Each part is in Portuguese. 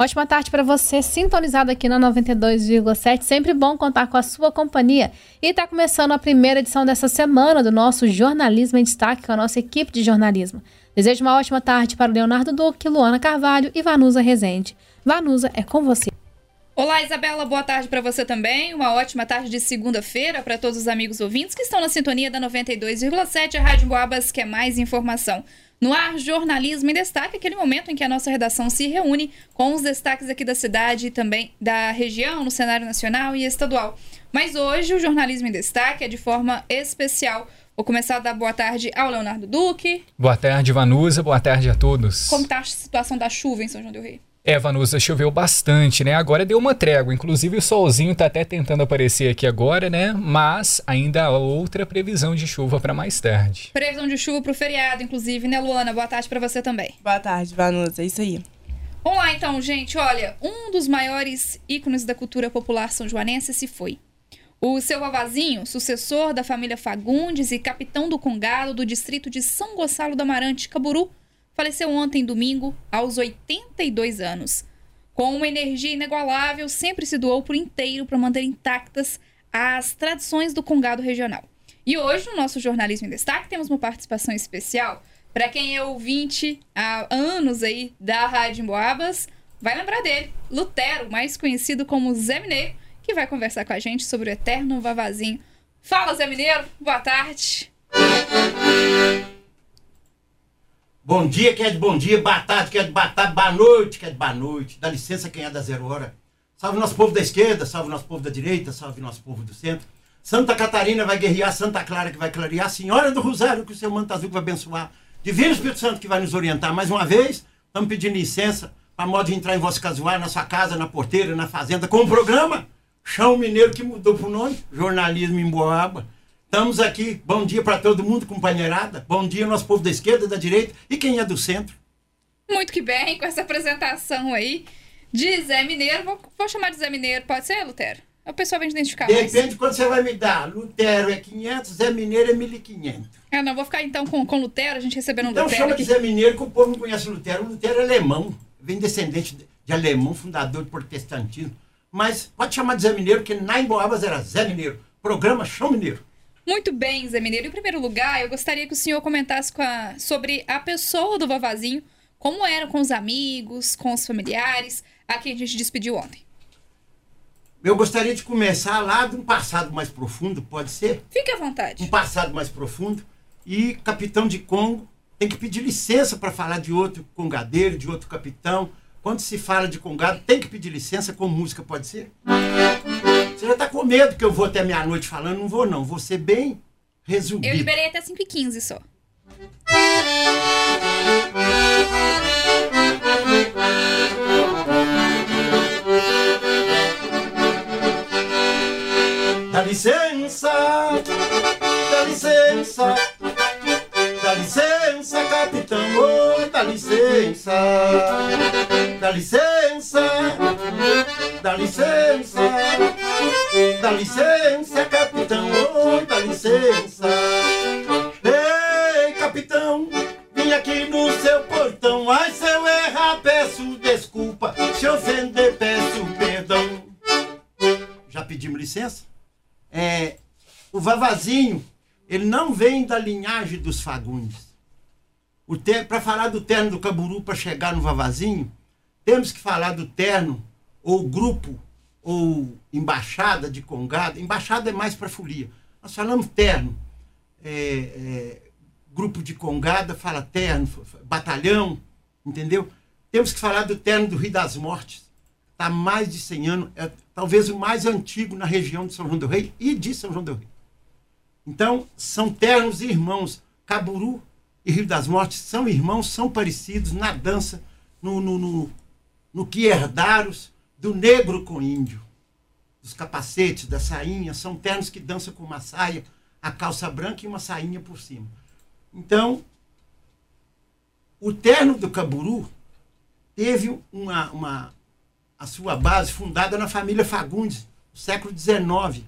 Ótima tarde para você, sintonizado aqui na 92,7. Sempre bom contar com a sua companhia. E está começando a primeira edição dessa semana do nosso Jornalismo em Destaque com a nossa equipe de jornalismo. Desejo uma ótima tarde para o Leonardo Duque, Luana Carvalho e Vanusa Rezende. Vanusa, é com você. Olá, Isabela, boa tarde para você também. Uma ótima tarde de segunda-feira para todos os amigos ouvintes que estão na sintonia da 92,7, a Rádio Boabas, que é mais informação. No ar, jornalismo em destaque, aquele momento em que a nossa redação se reúne com os destaques aqui da cidade e também da região, no cenário nacional e estadual. Mas hoje o jornalismo em destaque é de forma especial. Vou começar a dar boa tarde ao Leonardo Duque. Boa tarde, Vanusa. Boa tarde a todos. Como está a situação da chuva em São João del Rei? É, Vanusa, choveu bastante, né? Agora deu uma trégua. Inclusive o solzinho tá até tentando aparecer aqui agora, né? Mas ainda há outra previsão de chuva para mais tarde. Previsão de chuva pro feriado, inclusive, né, Luana? Boa tarde para você também. Boa tarde, Vanusa. É isso aí. Vamos lá então, gente. Olha, um dos maiores ícones da cultura popular são joanense se foi. O seu Vavazinho, sucessor da família Fagundes e capitão do Congado do distrito de São Gonçalo do Amarante, Caburu, faleceu ontem, domingo, aos 82 anos. Com uma energia inigualável, sempre se doou por inteiro para manter intactas as tradições do Congado regional. E hoje, no nosso Jornalismo em Destaque, temos uma participação especial para quem é ouvinte há anos aí da Rádio Emboabas, vai lembrar dele, Lutero, mais conhecido como Zé Mineiro, que vai conversar com a gente sobre o eterno Vavazinho. Fala, Zé Mineiro, boa tarde. Bom dia, quem é de bom dia, boa tarde, quem é de boa tarde, boa noite, quem é de boa noite. Dá licença quem é da zero hora. Salve nosso povo da esquerda, salve nosso povo da direita, salve nosso povo do centro. Santa Catarina vai guerrear, Santa Clara que vai clarear, Senhora do Rosário que o seu manto azul vai abençoar. Divino Espírito Santo que vai nos orientar mais uma vez. Estamos pedindo licença para modo de entrar em vosso casuar, na sua casa, na porteira, na fazenda, com o programa Chão Mineiro que mudou pro nome, Jornalismo em Boaba. Estamos aqui. Bom dia para todo mundo, companheirada. Bom dia, nosso povo da esquerda, da direita e quem é do centro. Muito que bem, com essa apresentação aí de Zé Mineiro. Vou, vou chamar de Zé Mineiro, pode ser, Lutero? O pessoal vai identificar Depende mais. de quanto você vai me dar. Lutero é 500, Zé Mineiro é 1.500. É, não, vou ficar então com, com Lutero, a gente recebendo um então, Lutero. Então chama aqui. de Zé Mineiro que o povo não conhece Lutero. O Lutero é alemão, vem descendente de alemão, fundador do protestantismo. Mas pode chamar de Zé Mineiro, porque na Emboabas era Zé Mineiro. Programa Chão Mineiro. Muito bem, Zé Mineiro. Em primeiro lugar, eu gostaria que o senhor comentasse a, sobre a pessoa do Vavazinho, como era com os amigos, com os familiares, a quem a gente despediu ontem. Eu gostaria de começar lá de um passado mais profundo, pode ser? Fique à vontade. Um passado mais profundo. E capitão de Congo tem que pedir licença para falar de outro congadeiro, de outro capitão. Quando se fala de congado, tem que pedir licença com música, pode ser? Você já tá com medo que eu vou até meia-noite falando? Não vou, não. Vou ser bem resumido. Eu liberei até 5h15 só. Dá licença, dá licença, dá licença, capitão, oh, dá licença, dá licença, dá licença. Dá licença, capitão, oi, dá licença. Ei, capitão, vim aqui no seu portão. Ai, se eu errar, peço desculpa. Se ofender, peço perdão. Já pedimos licença? É, o Vavazinho, ele não vem da linhagem dos Fagundes. Para falar do terno do Caburu, para chegar no Vavazinho, temos que falar do terno ou grupo ou embaixada de Congado, embaixada é mais para folia. Nós falamos terno, é, é, grupo de Congada fala terno, batalhão, entendeu? Temos que falar do terno do Rio das Mortes. Está mais de 100 anos, é talvez o mais antigo na região de São João do Rei e de São João do Rei. Então, são ternos irmãos. Caburu e Rio das Mortes são irmãos, são parecidos na dança, no, no, no, no que herdaram do negro com índio. Dos capacetes, da sainha, são ternos que dançam com uma saia, a calça branca e uma sainha por cima. Então, o terno do Caburu teve uma, uma, a sua base fundada na família Fagundes, no século XIX.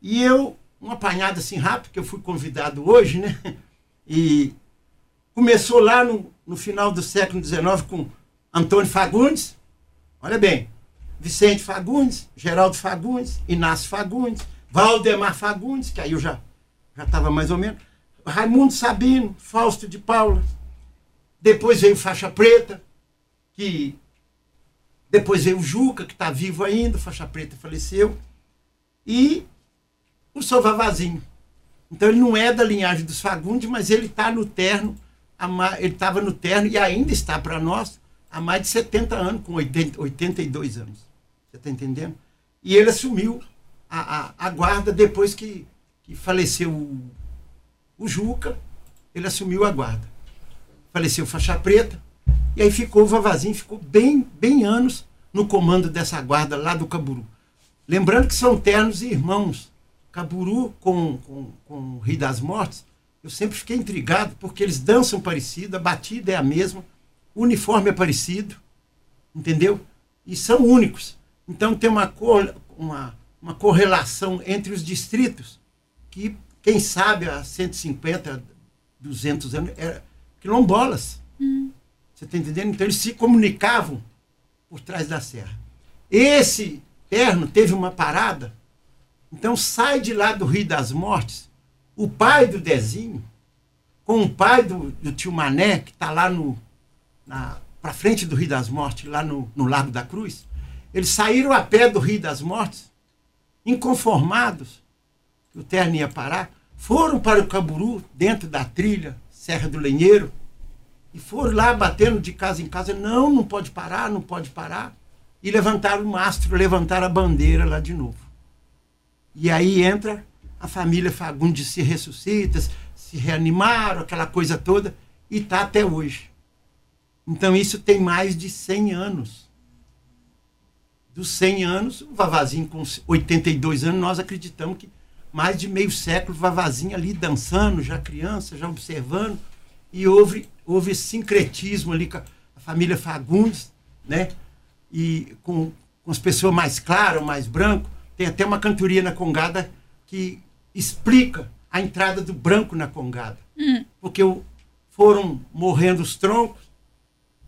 E eu, um apanhado assim rápido, que eu fui convidado hoje, né? E começou lá no, no final do século XIX com Antônio Fagundes, Olha bem, Vicente Fagundes, Geraldo Fagundes, Inácio Fagundes, Valdemar Fagundes, que aí eu já já estava mais ou menos, Raimundo Sabino, Fausto de Paula. Depois veio Faixa Preta, que depois veio o Juca, que está vivo ainda, Faixa Preta faleceu. E o seu Vavazinho. Então ele não é da linhagem dos Fagundes, mas ele está no terno, ele estava no terno e ainda está para nós há mais de 70 anos, com 80, 82 anos. Você está entendendo? E ele assumiu a, a, a guarda depois que, que faleceu o, o Juca, ele assumiu a guarda. Faleceu Faixa Preta, e aí ficou o Vavazinho, ficou bem, bem anos no comando dessa guarda lá do Caburu. Lembrando que são ternos e irmãos. Caburu com, com, com o Rio das Mortes, eu sempre fiquei intrigado porque eles dançam parecido, a batida é a mesma, o uniforme é parecido, entendeu? E são únicos. Então tem uma, uma, uma correlação entre os distritos que, quem sabe, há 150, 200 anos, era quilombolas. Hum. Você está entendendo? Então eles se comunicavam por trás da serra. Esse terno teve uma parada, então sai de lá do Rio das Mortes o pai do Dezinho com o pai do, do tio Mané, que está lá no, para frente do Rio das Mortes, lá no, no Largo da Cruz. Eles saíram a pé do Rio das Mortes, inconformados que o terno ia parar, foram para o Caburu, dentro da trilha Serra do Lenheiro, e foram lá batendo de casa em casa, não, não pode parar, não pode parar. E levantaram o mastro, levantaram a bandeira lá de novo. E aí entra a família Fagundes se ressuscita, se reanimaram, aquela coisa toda, e está até hoje. Então isso tem mais de 100 anos. Dos 100 anos, o Vavazinho com 82 anos, nós acreditamos que mais de meio século, o Vavazinho ali dançando, já criança, já observando, e houve, houve esse sincretismo ali com a, família Fagundes, né? E com, com as pessoas mais claras, mais branco. Tem até uma cantoria na Congada que explica a entrada do branco na Congada. Hum. Porque foram morrendo os troncos,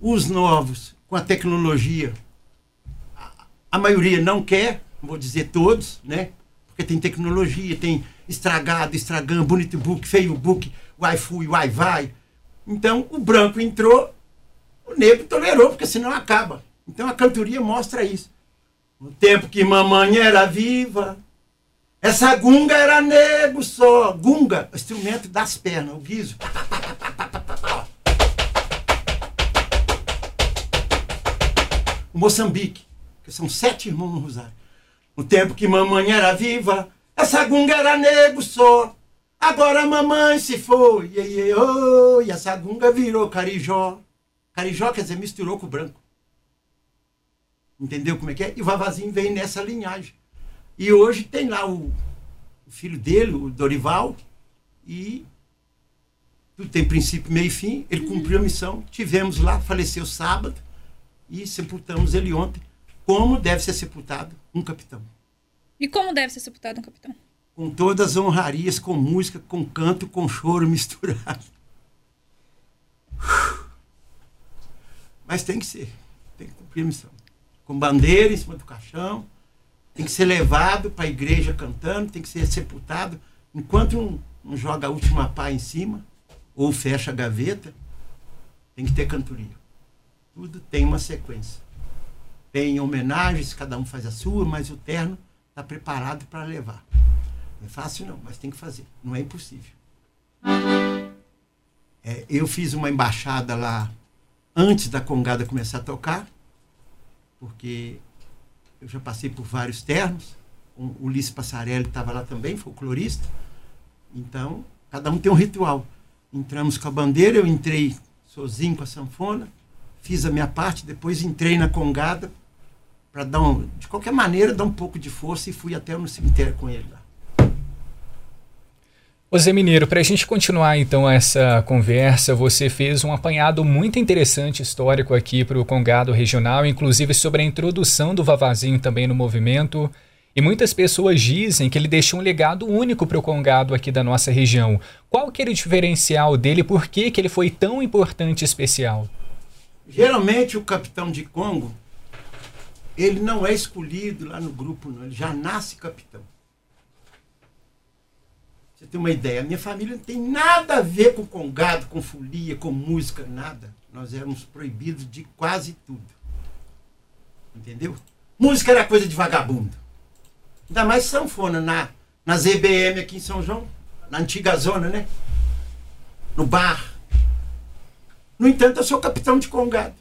os novos, com a tecnologia, a, maioria não quer, vou dizer todos, né? Porque tem tecnologia, tem estragado, estragando, bonito book, feio book, Wi-Fi, Wi-Fi então o branco entrou, o negro tolerou, porque senão acaba. Então a cantoria mostra isso. No tempo que mamãe era viva, essa gunga era nego só. Gunga, instrumento das pernas, o guiso. O Moçambique, que são sete irmãos no Rosário. No tempo que mamãe era viva, essa gunga era nego só. Agora mamãe se foi, e, e, oh, e a sagunga virou carijó. Carijó quer dizer misturou com o branco. Entendeu como é que é? E o Vavazinho vem nessa linhagem. E hoje tem lá o, o filho dele, o Dorival, e tudo tem princípio, meio e fim. Ele cumpriu a missão. Tivemos lá, faleceu sábado, e sepultamos ele ontem, como deve ser sepultado um capitão. E como deve ser sepultado um capitão? com todas as honrarias, com música, com canto, com choro misturado. Mas tem que ser, tem que cumprir a missão. Com bandeira em cima do caixão, tem que ser levado para a igreja cantando, tem que ser sepultado. Enquanto não, não joga a última pá em cima, ou fecha a gaveta, tem que ter cantoria. Tudo tem uma sequência. Tem homenagens, cada um faz a sua, mas o terno está preparado para levar. Não é fácil não, mas tem que fazer. Não é impossível. É, eu fiz uma embaixada lá antes da Congada começar a tocar, porque eu já passei por vários ternos. O Ulisses Passarelli estava lá também, folclorista. Então, cada um tem um ritual. Entramos com a bandeira, eu entrei sozinho com a sanfona, fiz a minha parte, depois entrei na Congada para dar um, de qualquer maneira dar um pouco de força e fui até no cemitério com ele lá. Ô Zé Mineiro, para a gente continuar então essa conversa, você fez um apanhado muito interessante histórico aqui para o Congado Regional, inclusive sobre a introdução do Vavazinho também no movimento. E muitas pessoas dizem que ele deixou um legado único para o Congado aqui da nossa região. Qual que era o diferencial dele? Por que, que ele foi tão importante e especial? Geralmente o capitão de Congo, ele não é escolhido lá no grupo, não. Ele já nasce capitão. Você tem uma ideia? A minha família não tem nada a ver com congado, com folia, com música, nada. Nós éramos proibidos de quase tudo. Entendeu? Música era coisa de vagabundo. Ainda mais sanfona na, na ZBM aqui em São João, na antiga zona, né? No bar. No entanto, eu sou capitão de congado.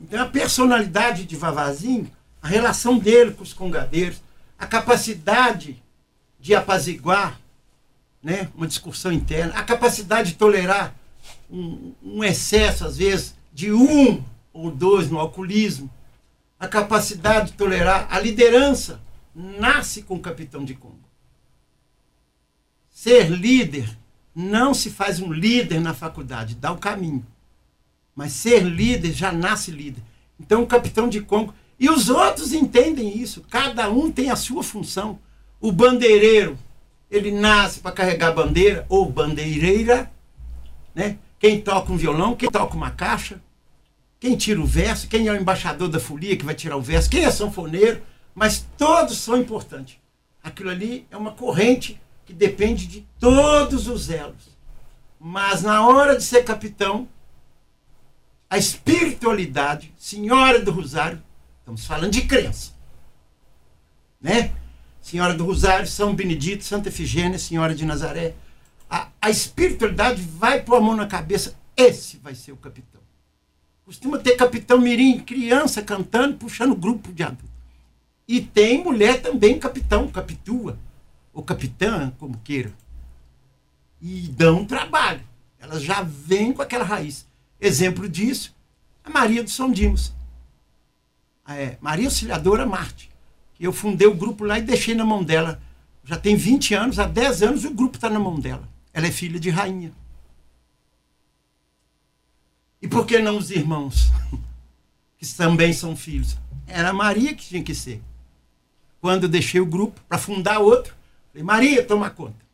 Então, a personalidade de Vavazinho, a relação dele com os congadeiros, a capacidade de apaziguar né, uma discussão interna, a capacidade de tolerar um, um excesso, às vezes, de um ou dois no alcoolismo, a capacidade de tolerar a liderança, nasce com o capitão de Congo. Ser líder não se faz um líder na faculdade, dá o caminho. Mas ser líder já nasce líder. Então, o capitão de Congo. E os outros entendem isso. Cada um tem a sua função. O bandeireiro, ele nasce para carregar bandeira, ou bandeireira. Né? Quem toca um violão, quem toca uma caixa, quem tira o verso, quem é o embaixador da folia que vai tirar o verso, quem é sanfoneiro. Mas todos são importantes. Aquilo ali é uma corrente que depende de todos os elos. Mas na hora de ser capitão, a espiritualidade, Senhora do Rosário, estamos falando de crença, né? Senhora do Rosário, São Benedito, Santa Efigênia, Senhora de Nazaré. A, a espiritualidade vai pôr a mão na cabeça, esse vai ser o capitão. Costuma ter capitão mirim, criança cantando, puxando grupo de adulto. E tem mulher também capitão, capitua, ou capitã, como queira. E dão trabalho. Elas já vêm com aquela raiz. Exemplo disso, a Maria do São Dimos. É, Maria Auxiliadora Marte. Eu fundei o grupo lá e deixei na mão dela. Já tem 20 anos, há 10 anos o grupo está na mão dela. Ela é filha de rainha. E por que não os irmãos? que também são filhos. Era Maria que tinha que ser. Quando eu deixei o grupo para fundar outro, falei, Maria, toma conta.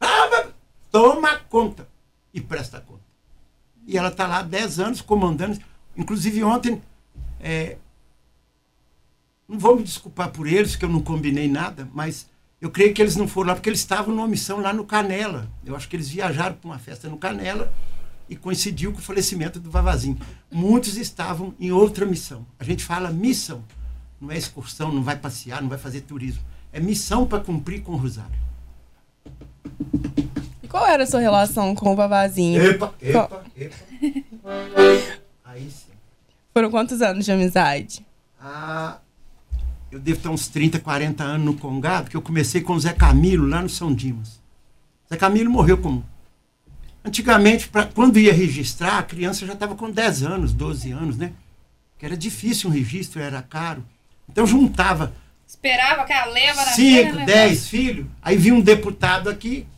Ah, toma conta. E presta conta. E ela está lá há 10 anos comandando. Inclusive ontem, é, não vou me desculpar por eles, que eu não combinei nada, mas eu creio que eles não foram lá porque eles estavam numa missão lá no Canela. Eu acho que eles viajaram para uma festa no Canela e coincidiu com o falecimento do Vavazinho. Muitos estavam em outra missão. A gente fala missão, não é excursão, não vai passear, não vai fazer turismo. É missão para cumprir com o Rosário. Qual era a sua relação com o Vavazinho? Epa, epa, Qual... epa. Aí sim. Foram quantos anos de amizade? Ah, eu devo ter uns 30, 40 anos no Congado, que eu comecei com o Zé Camilo, lá no São Dimas. Zé Camilo morreu com. Antigamente, pra, quando ia registrar, a criança já estava com 10 anos, 12 anos, né? Que era difícil um registro, era caro. Então juntava. Esperava aquela leva na 5, 10 filhos. Aí vinha um deputado aqui,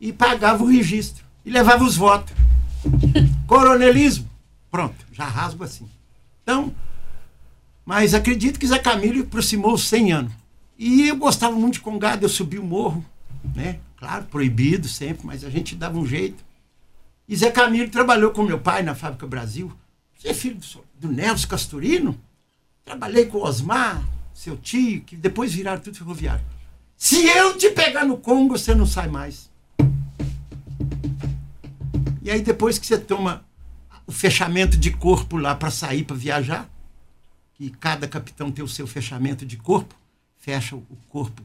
e pagava o registro. E levava os votos. Coronelismo. Pronto, já rasgo assim. Então, mas acredito que Zé Camilo aproximou os 100 anos. E eu gostava muito de Congado, eu subi o morro, né? Claro, proibido sempre, mas a gente dava um jeito. E Zé Camilo trabalhou com meu pai na Fábrica Brasil. Você é filho do, do Nelson Castorino? Trabalhei com o Osmar, seu tio, que depois viraram tudo ferroviário. Se eu te pegar no Congo, você não sai mais. E aí depois que você toma o fechamento de corpo lá para sair para viajar, que cada capitão tem o seu fechamento de corpo, fecha o corpo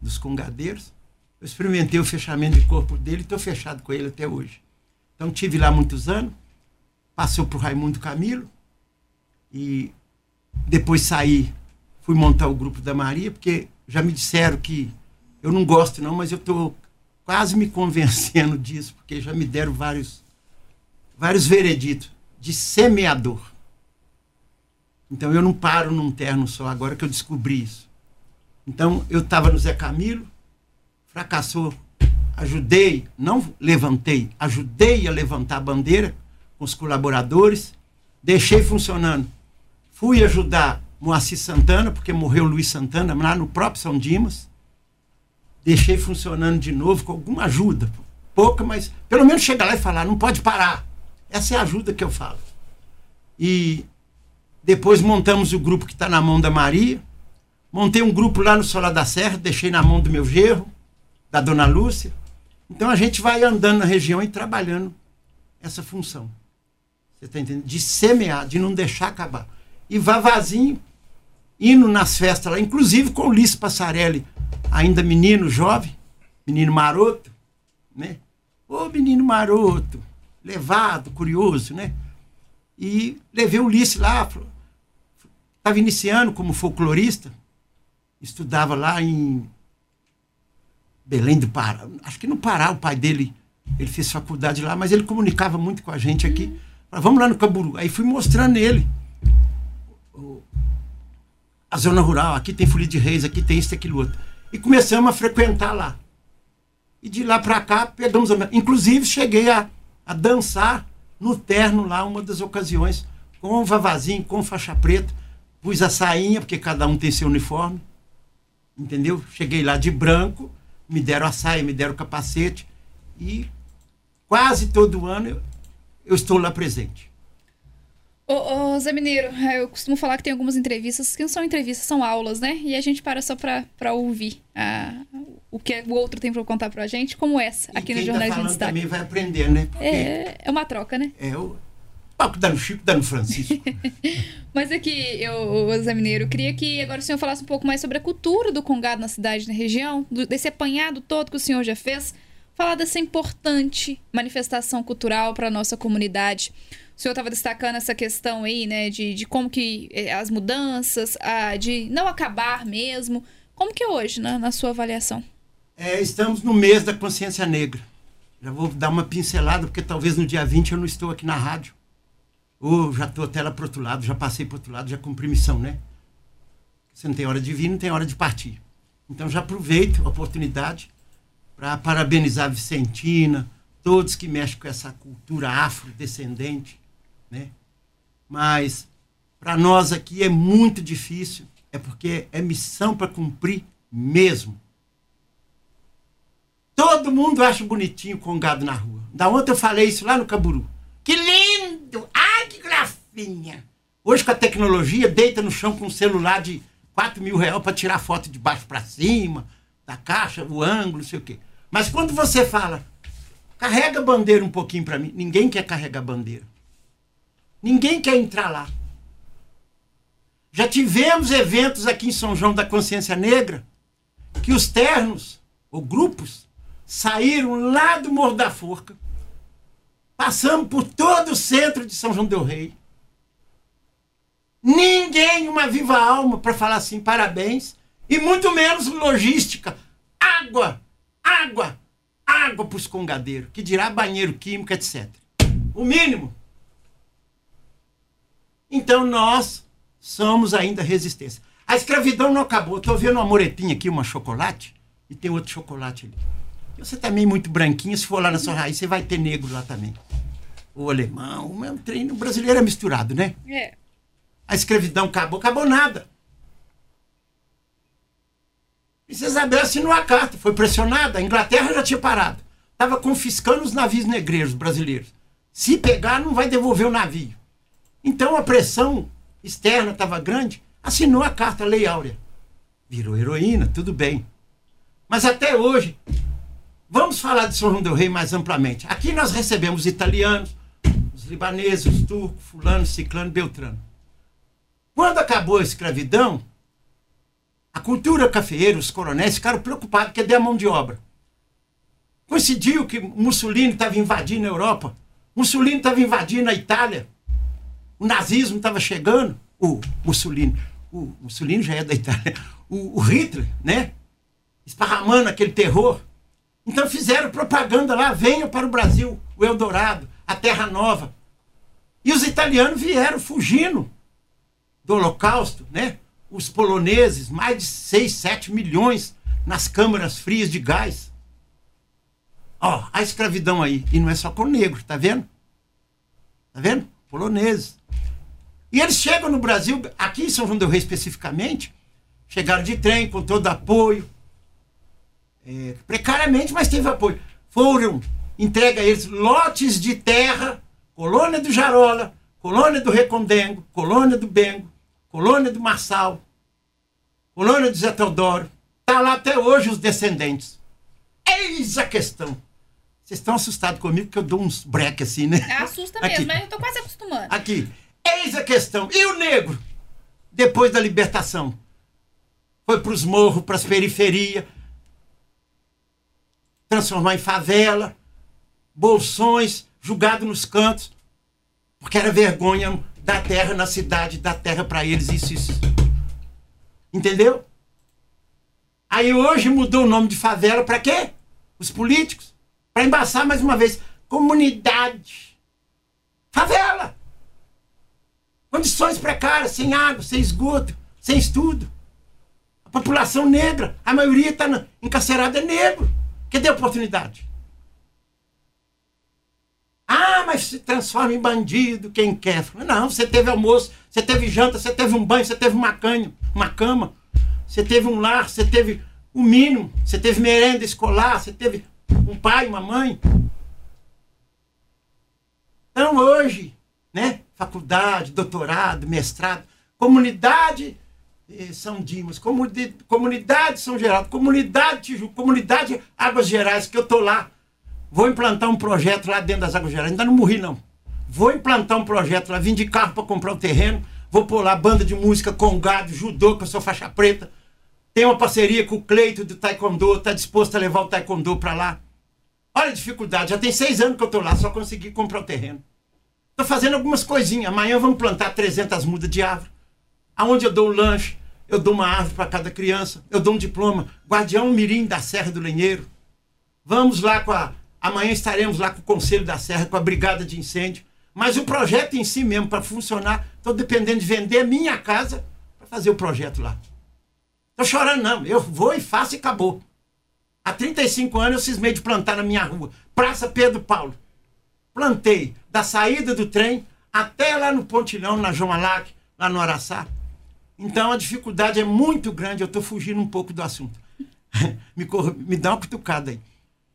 dos congadeiros. Eu experimentei o fechamento de corpo dele e estou fechado com ele até hoje. Então tive lá muitos anos, passou para o Raimundo Camilo e depois saí, fui montar o grupo da Maria, porque já me disseram que eu não gosto não, mas eu estou quase me convencendo disso, porque já me deram vários, vários vereditos de semeador. Então eu não paro num terno só, agora que eu descobri isso. Então eu estava no Zé Camilo, fracassou, ajudei, não levantei, ajudei a levantar a bandeira com os colaboradores, deixei funcionando. Fui ajudar Moacir Santana, porque morreu Luiz Santana lá no próprio São Dimas deixei funcionando de novo com alguma ajuda. Pouca, mas pelo menos chegar lá e falar, não pode parar. Essa é a ajuda que eu falo. E Depois montamos o grupo que está na mão da Maria. Montei um grupo lá no Solar da Serra, deixei na mão do meu gerro, da dona Lúcia. Então a gente vai andando na região e trabalhando essa função. Você está entendendo? De semear, de não deixar acabar. E Vavazinho, indo nas festas lá, inclusive com o Ulisses Passarelli, ainda menino, jovem, menino maroto, né? Ô menino maroto, levado, curioso, né? E levei o Ulisses lá, estava iniciando como folclorista, estudava lá em Belém do Pará, acho que no Pará, o pai dele, ele fez faculdade lá, mas ele comunicava muito com a gente aqui. Falei, vamos lá no Camburu. Aí fui mostrando ele a zona rural, aqui tem folia de reis, aqui tem isso aquilo outro. E começamos a frequentar lá. E de lá para cá, pegamos a... Inclusive, cheguei a, a dançar no terno lá, uma das ocasiões, com o vavazinho, com faixa preta. Pus a sainha, porque cada um tem seu uniforme. Entendeu? Cheguei lá de branco, me deram a saia, me deram o capacete. E quase todo ano eu, eu estou lá presente. Ô, ô, Zé Mineiro, eu costumo falar que tem algumas entrevistas que não são entrevistas, são aulas, né? E a gente para só pra, pra ouvir ah, o que o outro tem pra contar pra gente, como essa, E aqui quem no tá Jornalismo falando em Destaque. também vai aprender, né? Porque É, é uma troca, né? é o papo dá no Chico, dá no Francisco. Mas aqui, eu, ô, Zé Mineiro, eu queria que agora o senhor falasse um pouco mais sobre a cultura do Congado na cidade, na região, do- desse apanhado todo que o senhor já fez, falar dessa importante manifestação cultural para a nossa comunidade. O senhor estava destacando essa questão aí, né, de, de como que eh, as mudanças, a, de não acabar mesmo. Como que é hoje, na, na sua avaliação? É, estamos no mês da consciência negra. Já vou dar uma pincelada, porque talvez no dia 20 eu não estou aqui na rádio. Ou já estou até lá para outro lado, já passei para outro lado, já cumpri missão, né? Você não tem hora de vir, não tem hora de partir. Então já aproveito a oportunidade para parabenizar a Vicentina, todos que mexem com essa cultura afrodescendente, né? Mas para nós aqui é muito difícil, é porque é missão para cumprir mesmo. Todo mundo acha bonitinho com gado na rua. Da ontem eu falei isso lá no Caburu. Que lindo! Ai, que grafinha! Hoje com a tecnologia, deita no chão com um celular de 4 mil reais para tirar foto de baixo para cima, da caixa, o ângulo, não sei o quê. Mas quando você fala, carrega a bandeira um pouquinho para mim, ninguém quer carregar a bandeira. Ninguém quer entrar lá. Já tivemos eventos aqui em São João da Consciência Negra que os ternos, ou grupos, saíram lá do Morro da Forca, passamos por todo o centro de São João del Rei. Ninguém, uma viva alma, para falar assim, parabéns, e muito menos logística. Água, água, água para os congadeiros, que dirá banheiro químico, etc. O mínimo. Então nós somos ainda resistência. A escravidão não acabou. Estou vendo uma moretinha aqui, uma chocolate, e tem outro chocolate ali. Você também muito branquinha, se for lá na sua raiz, você vai ter negro lá também. O alemão, o mesmo treino. Brasileiro é misturado, né? É. A escravidão acabou, acabou nada. Princesa Isabel assinou a carta, foi pressionada, a Inglaterra já tinha parado. Estava confiscando os navios negreiros brasileiros. Se pegar, não vai devolver o navio. Então a pressão externa estava grande, assinou a carta Lei Áurea. Virou heroína, tudo bem. Mas até hoje, vamos falar de São João del Rei mais amplamente. Aqui nós recebemos os italianos, os libaneses, os turcos, fulano, ciclano, beltrano. Quando acabou a escravidão, a cultura cafeeira, os coronéis ficaram preocupados porque deu a mão de obra. Coincidiu que Mussolini estava invadindo a Europa, Mussolini estava invadindo a Itália, o nazismo estava chegando, o Mussolini, o Mussolini já é da Itália, o, o Hitler, né? Esparramando aquele terror. Então fizeram propaganda lá, venham para o Brasil, o Eldorado, a Terra Nova. E os italianos vieram fugindo do Holocausto, né? Os poloneses, mais de 6, 7 milhões nas câmaras frias de gás. Ó, a escravidão aí. E não é só com negro, tá vendo? Tá vendo? Poloneses. E eles chegam no Brasil, aqui em São João del Rei especificamente, chegaram de trem com todo apoio. É, precariamente, mas teve apoio. Foram entregue a eles lotes de terra, colônia do Jarola, colônia do Recondengo, colônia do Bengo, colônia do Marçal, colônia do Zé Teodoro. Tá lá até hoje os descendentes. Eis a questão. Vocês estão assustados comigo que eu dou uns break assim, né? Assusta Aqui. mesmo, mas eu tô quase acostumando. Aqui. Eis a questão. E o negro? Depois da libertação? Foi para os morros, para as periferias, transformar em favela, bolsões, julgado nos cantos, porque era vergonha da terra na cidade, da terra para eles, isso, isso. Entendeu? Aí hoje mudou o nome de favela para quê? Os políticos. Para embaçar mais uma vez. Comunidade. Favela. Condições precárias, sem água, sem esgoto, sem estudo. A população negra, a maioria está encarcerada é negro. Cadê a oportunidade? Ah, mas se transforma em bandido quem quer. Não, você teve almoço, você teve janta, você teve um banho, você teve uma, canho, uma cama, você teve um lar, você teve o mínimo, você teve merenda escolar, você teve um pai, uma mãe. Então hoje, né? Faculdade, doutorado, mestrado, comunidade eh, São Dimas, comuni- comunidade São Geraldo, comunidade Tijuca, comunidade Águas Gerais, que eu tô lá. Vou implantar um projeto lá dentro das Águas Gerais. Ainda não morri, não. Vou implantar um projeto lá, vim de carro para comprar o terreno. Vou pôr lá banda de música, congado, judô, que eu sou faixa preta. Tem uma parceria com o Cleito do Taekwondo, tá disposto a levar o Taekwondo para lá. Olha a dificuldade, já tem seis anos que eu tô lá, só consegui comprar o terreno. Tô fazendo algumas coisinhas. Amanhã vamos plantar 300 mudas de árvore. Aonde eu dou um lanche, eu dou uma árvore para cada criança, eu dou um diploma. Guardião Mirim da Serra do Lenheiro. Vamos lá com a. Amanhã estaremos lá com o Conselho da Serra, com a Brigada de Incêndio. Mas o projeto em si mesmo, para funcionar, estou dependendo de vender minha casa para fazer o projeto lá. Tô chorando, não. Eu vou e faço e acabou. Há 35 anos eu cismei de plantar na minha rua. Praça Pedro Paulo. Plantei da saída do trem até lá no Pontilhão, na João Alac, lá no Araçá. Então a dificuldade é muito grande. Eu estou fugindo um pouco do assunto. me, me dá uma cutucada aí.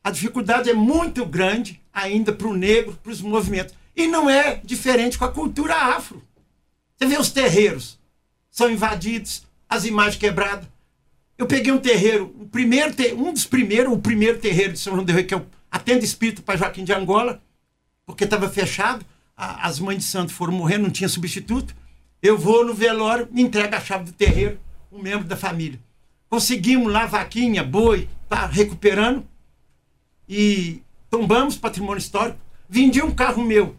A dificuldade é muito grande ainda para o negro, para os movimentos. E não é diferente com a cultura afro. Você vê os terreiros, são invadidos, as imagens quebradas. Eu peguei um terreiro, o primeiro te- um dos primeiros, o primeiro terreiro de São João del Rei, que eu atendo espírito para Joaquim de Angola, porque estava fechado, a- as mães de santo foram morrer, não tinha substituto. Eu vou no velório, me entrega a chave do terreiro, um membro da família. Conseguimos lá vaquinha, boi, tá recuperando e tombamos patrimônio histórico. Vendi um carro meu.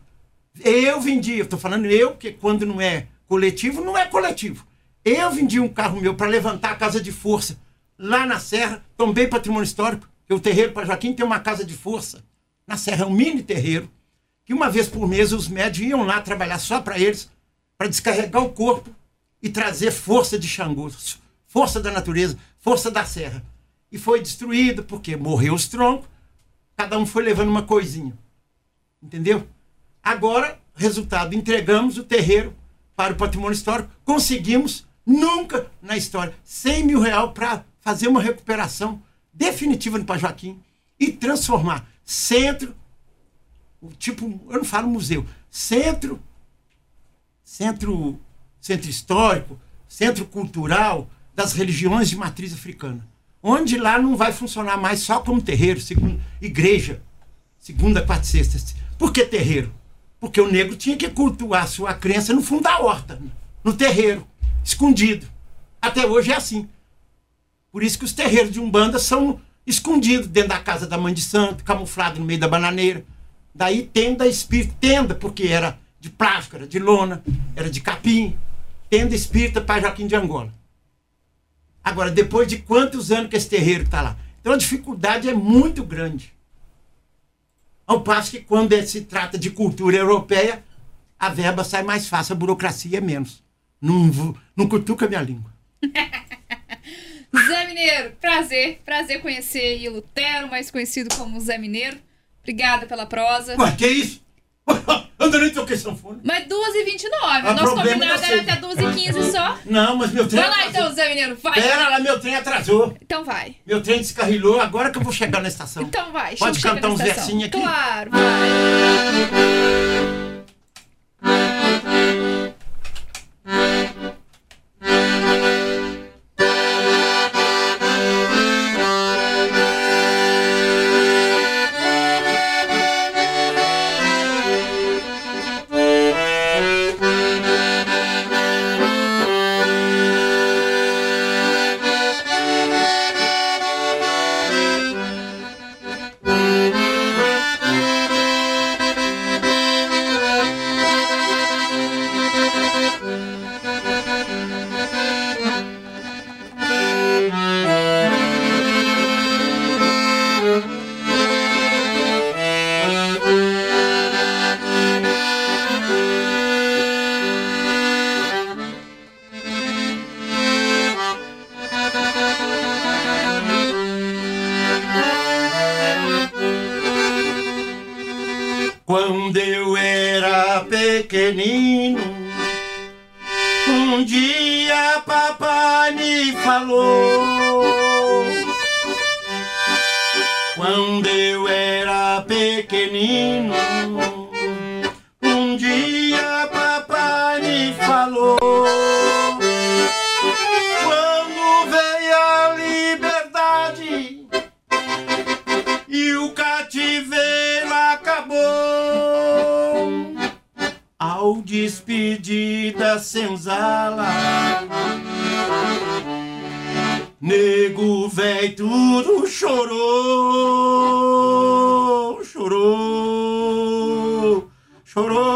Eu vendi, eu estou falando eu, porque quando não é coletivo, não é coletivo. Eu vendi um carro meu para levantar a casa de força lá na Serra, tombei patrimônio histórico, o terreiro para Joaquim tem uma casa de força. Na Serra é um mini terreiro, que uma vez por mês os médios iam lá trabalhar só para eles, para descarregar o corpo e trazer força de Xangô, força da natureza, força da serra. E foi destruído porque morreu os troncos, cada um foi levando uma coisinha. Entendeu? Agora, resultado, entregamos o terreiro para o patrimônio histórico, conseguimos, nunca na história, 100 mil reais para fazer uma recuperação definitiva no Pajoaquim e transformar centro, tipo, eu não falo museu, centro, centro, centro histórico, centro cultural das religiões de matriz africana. Onde lá não vai funcionar mais só como terreiro, segundo, igreja, segunda, quarta sexta. Por que terreiro? Porque o negro tinha que cultuar sua crença no fundo da horta, no terreiro, escondido. Até hoje é assim. Por isso que os terreiros de Umbanda são escondidos dentro da casa da mãe de santo, camuflado no meio da bananeira. Daí tenda espírita, tenda, porque era de plástico, era de lona, era de capim. Tenda espírita para Joaquim de Angola. Agora, depois de quantos anos que esse terreiro está lá? Então a dificuldade é muito grande. Ao passo que quando se trata de cultura europeia, a verba sai mais fácil, a burocracia é menos. Não, não cutuca minha língua. Zé Mineiro, prazer, prazer conhecer aí o Lutero, mais conhecido como Zé Mineiro. Obrigada pela prosa. Ué, que isso? Eu nem toquei sanfona. Mas 2h29, Ah, nosso problema combinado era até 12h15 só. Não, mas meu trem Vai lá atrasou. então, Zé Mineiro, vai. Pera lá, meu trem atrasou. Então vai. Meu trem descarrilou, agora que eu vou chegar na estação. Então vai. Pode cantar uns versinhos aqui? Claro, vai. Da senzala. Nego véi tudo chorou, chorou, chorou,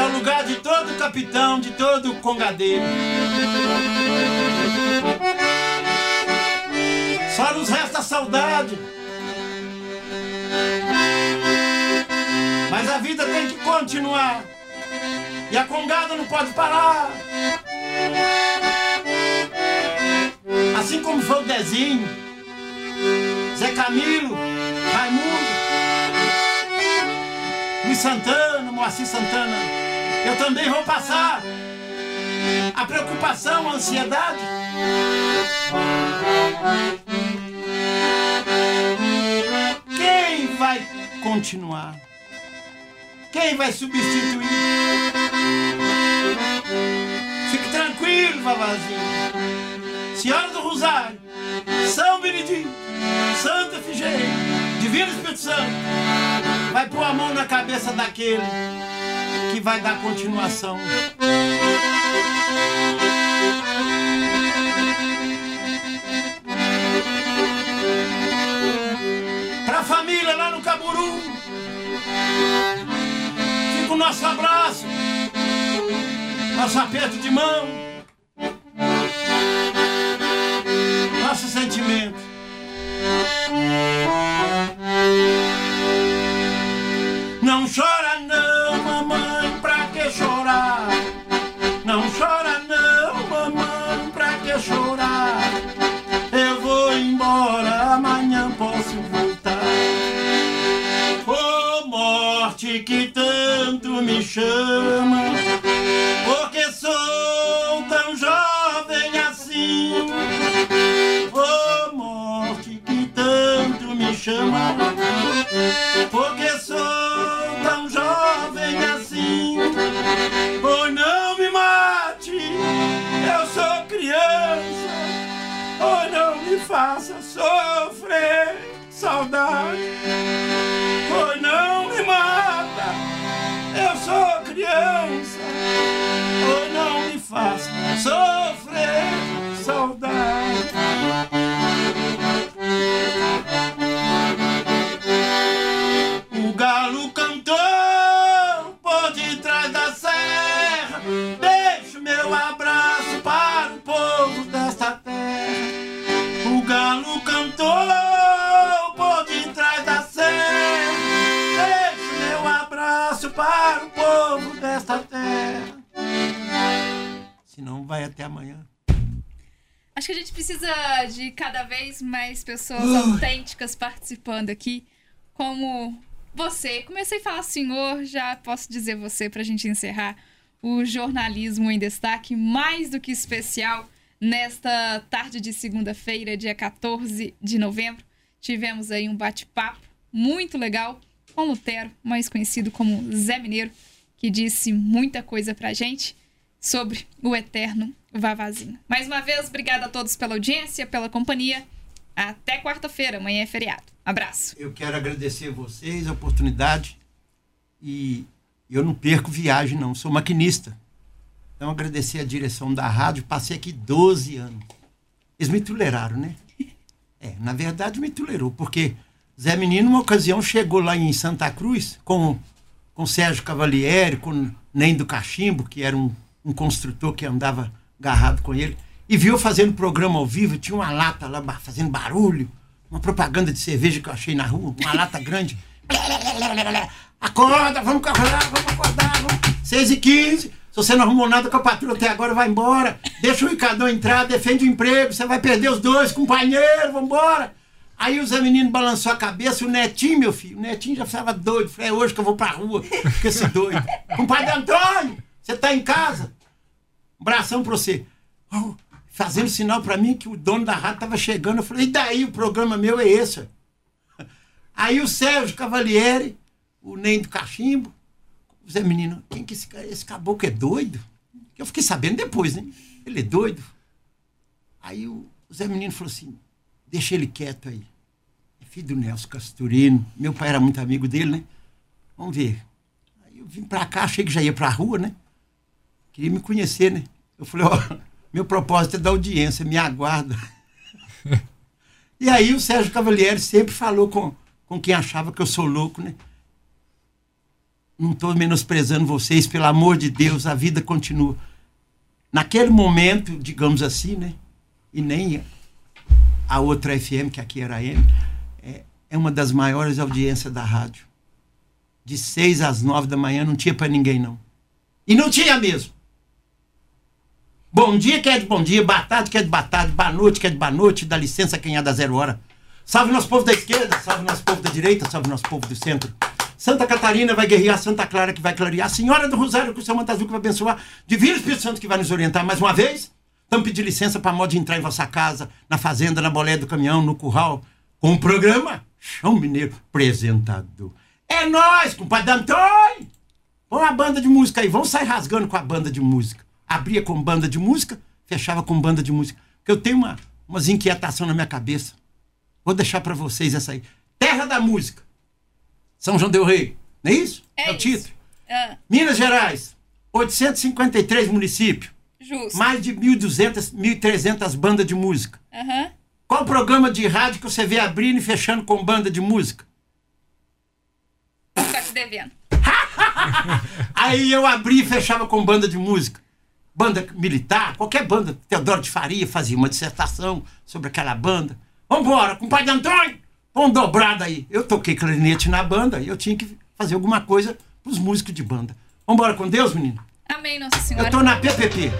é o lugar de todo capitão, de todo congadeiro. Só nos resta saudade. Mas a vida tem que continuar. E a congada não pode parar. Assim como foi o Dezinho, Zé Camilo, Raimundo, Luiz Santana, Moacir Santana. Eu também vou passar a preocupação, a ansiedade. Quem vai continuar? Quem vai substituir? Fique tranquilo, Vavazinho. Senhora do Rosário, São Benedito, Santa Efigênia, Divino Espírito Santo, vai pôr a mão na cabeça daquele que vai dar continuação. Pra família lá no Caburu, fica o nosso abraço, nosso aperto de mão, me faça sofrer até amanhã. Acho que a gente precisa de cada vez mais pessoas autênticas participando aqui, como você. Comecei a falar senhor, já posso dizer você pra gente encerrar o jornalismo em destaque mais do que especial nesta tarde de segunda-feira, dia 14 de novembro. Tivemos aí um bate-papo muito legal com Lutero, mais conhecido como Zé Mineiro, que disse muita coisa pra gente sobre o eterno Vavazinho. Mais uma vez, obrigada a todos pela audiência, pela companhia. Até quarta-feira, amanhã é feriado. Abraço. Eu quero agradecer a vocês a oportunidade e eu não perco viagem, não. Sou maquinista. Então, agradecer a direção da rádio. Passei aqui 12 anos. Eles me toleraram, né? É, na verdade, me tolerou, porque Zé Menino, uma ocasião, chegou lá em Santa Cruz com, com Sérgio Cavalieri, com Nem do Cachimbo, que era um, um construtor que andava agarrado com ele, e viu fazendo programa ao vivo. Tinha uma lata lá fazendo barulho, uma propaganda de cerveja que eu achei na rua, uma lata grande. Acorda, vamos acordar, vamos acordar. Vamos. 6 e 15 Se você não arrumou nada com a patroa até agora, vai embora. Deixa o Ricardão entrar, defende o emprego. Você vai perder os dois, companheiro, vambora. Aí o Zé Menino balançou a cabeça, o Netinho, meu filho, o Netinho já estava doido. Falei, é hoje que eu vou pra rua com esse doido. Compadre Antônio, você tá em casa? Um abração pra você. Oh, fazendo sinal pra mim que o dono da rádio tava chegando. Eu falei, e daí o programa meu é esse? Aí o Sérgio Cavalieri, o Ney do Cachimbo, o Zé Menino, quem que esse, esse caboclo é doido? Eu fiquei sabendo depois, né? Ele é doido. Aí o Zé Menino falou assim, deixa ele quieto aí. É filho do Nelson Casturino. Meu pai era muito amigo dele, né? Vamos ver. Aí eu vim pra cá, achei que já ia pra rua, né? Queria me conhecer, né? Eu falei, ó, meu propósito é da audiência, me aguarda. e aí o Sérgio Cavalieri sempre falou com, com quem achava que eu sou louco, né? Não estou menosprezando vocês, pelo amor de Deus, a vida continua. Naquele momento, digamos assim, né? E nem a outra FM, que aqui era a M, é, é uma das maiores audiências da rádio. De seis às nove da manhã não tinha para ninguém, não. E não tinha mesmo. Bom dia que é de bom dia, boa tarde que é de boa tarde, boa noite que é de boa noite, dá licença quem é da zero hora. Salve nosso povo da esquerda, salve nosso povo da direita, salve nosso povo do centro. Santa Catarina vai guerrear, Santa Clara que vai clarear, a Senhora do Rosário com o seu manto azul que vai abençoar, Divino Espírito Santo que vai nos orientar mais uma vez. Então pedir licença para modo de entrar em vossa casa, na fazenda, na bolé do caminhão, no curral, com o programa Chão Mineiro apresentador. É nós, compadre Antônio! Vamos a banda de música aí, vamos sair rasgando com a banda de música. Abria com banda de música, fechava com banda de música. Porque eu tenho uma, umas inquietação na minha cabeça. Vou deixar para vocês essa aí. Terra da Música. São João del Rei. Não é isso? É o isso. título. Ah, Minas Gerais. 853 municípios. justo. Mais de 1.200, 1.300 bandas de música. Aham. Qual programa de rádio que você vê abrindo e fechando com banda de música? Tá te devendo. Aí eu abri e fechava com banda de música. Banda militar, qualquer banda. Teodoro de Faria fazia uma dissertação sobre aquela banda. Vambora, compadre Antônio, vamos dobrado aí. Eu toquei clarinete na banda e eu tinha que fazer alguma coisa pros músicos de banda. Vambora com Deus, menino? Amém, Nossa Eu Senhora. tô na PPP.